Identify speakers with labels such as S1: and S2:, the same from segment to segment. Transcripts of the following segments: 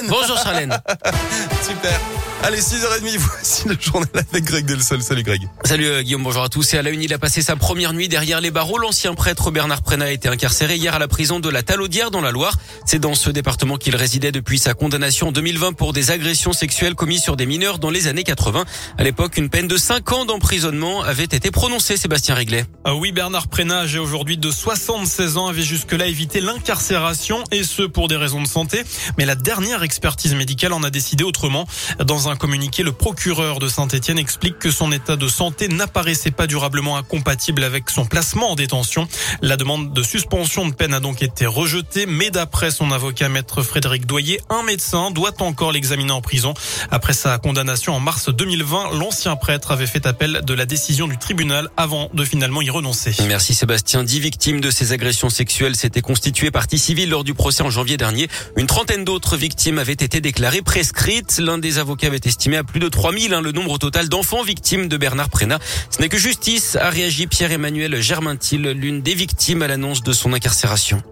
S1: Charlène
S2: Bonjour Charlène.
S1: Super. Allez, 6h30, voici le journal avec Greg Delsol. Salut Greg.
S2: Salut euh, Guillaume, bonjour à tous. Et à la une, il a passé sa première nuit derrière les barreaux. L'ancien prêtre Bernard Prena a été incarcéré hier à la prison de la Talaudière dans la Loire. C'est dans ce département qu'il résidait depuis sa condamnation en 2020 pour des agressions sexuelles commises sur des mineurs dans les années 80. À l'époque, une peine de 5 ans d'emprisonnement avait été prononcée, Sébastien Réglet.
S3: Ah oui, Bernard Prena, âgé aujourd'hui de 76 ans, avait jusque-là évité l'incarcération et ce pour des raisons de santé. Mais la dernière expertise médicale en a décidé autrement. Dans un communiqué, le procureur de Saint-Etienne explique que son état de santé n'apparaissait pas durablement incompatible avec son placement en détention. La demande de suspension de peine a donc été rejetée, mais d'après son avocat maître Frédéric Doyer, un médecin doit encore l'examiner en prison. Après sa condamnation en mars 2020, l'ancien prêtre avait fait appel de la décision du tribunal avant de finalement y renoncer.
S2: Merci Sébastien. Dix victimes de ces agressions sexuelles s'étaient constituées partie civile lors du procès en janvier dernier. Une trentaine d'autres victimes avaient été déclarées prescrites. L'un des avocats avait estimé à plus de 3000 hein, le nombre total d'enfants victimes de Bernard Prénat. Ce n'est que justice, a réagi Pierre-Emmanuel Germintil, l'une des victimes à l'annonce de son incarcération.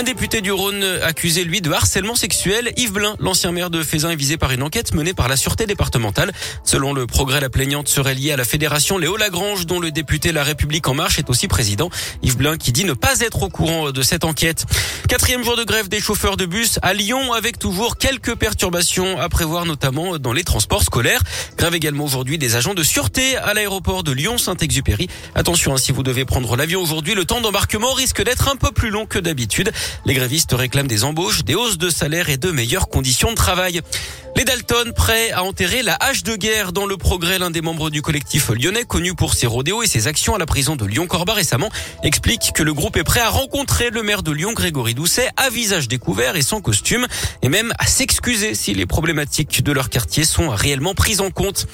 S2: Un député du Rhône accusé, lui, de harcèlement sexuel. Yves Blin, l'ancien maire de Fézin, est visé par une enquête menée par la Sûreté départementale. Selon le progrès, la plaignante serait liée à la fédération Léo Lagrange, dont le député La République En Marche est aussi président. Yves Blin qui dit ne pas être au courant de cette enquête. Quatrième jour de grève des chauffeurs de bus à Lyon, avec toujours quelques perturbations à prévoir, notamment dans les transports scolaires. Grève également aujourd'hui des agents de sûreté à l'aéroport de Lyon-Saint-Exupéry. Attention, hein, si vous devez prendre l'avion aujourd'hui, le temps d'embarquement risque d'être un peu plus long que d'habitude. Les grévistes réclament des embauches, des hausses de salaire et de meilleures conditions de travail. Les Dalton prêts à enterrer la hache de guerre dans le progrès. L'un des membres du collectif lyonnais, connu pour ses rodéos et ses actions à la prison de Lyon-Corba récemment, explique que le groupe est prêt à rencontrer le maire de Lyon, Grégory Doucet, à visage découvert et sans costume, et même à s'excuser si les problématiques de leur quartier sont réellement prises en compte.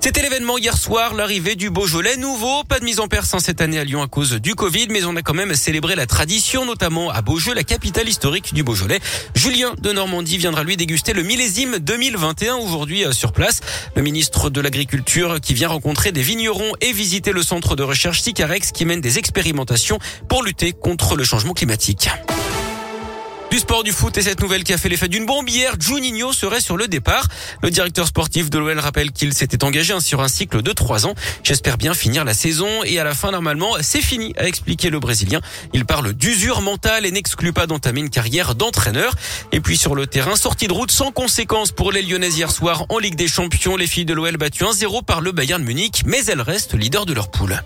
S2: C'était l'événement hier soir, l'arrivée du Beaujolais nouveau. Pas de mise en personne cette année à Lyon à cause du Covid, mais on a quand même célébré la tradition, notamment à Beaujeu, capitale historique du Beaujolais. Julien de Normandie viendra lui déguster le millésime 2021 aujourd'hui euh, sur place. Le ministre de l'Agriculture qui vient rencontrer des vignerons et visiter le centre de recherche Sicarex qui mène des expérimentations pour lutter contre le changement climatique. Du sport du foot et cette nouvelle qui a fait l'effet d'une bombe hier, Juninho serait sur le départ. Le directeur sportif de l'OL rappelle qu'il s'était engagé sur un cycle de trois ans. J'espère bien finir la saison et à la fin normalement c'est fini, a expliqué le Brésilien. Il parle d'usure mentale et n'exclut pas d'entamer une carrière d'entraîneur. Et puis sur le terrain, sortie de route sans conséquence pour les Lyonnais hier soir en Ligue des Champions. Les filles de l'OL battues 1-0 par le Bayern Munich, mais elles restent leaders de leur poule.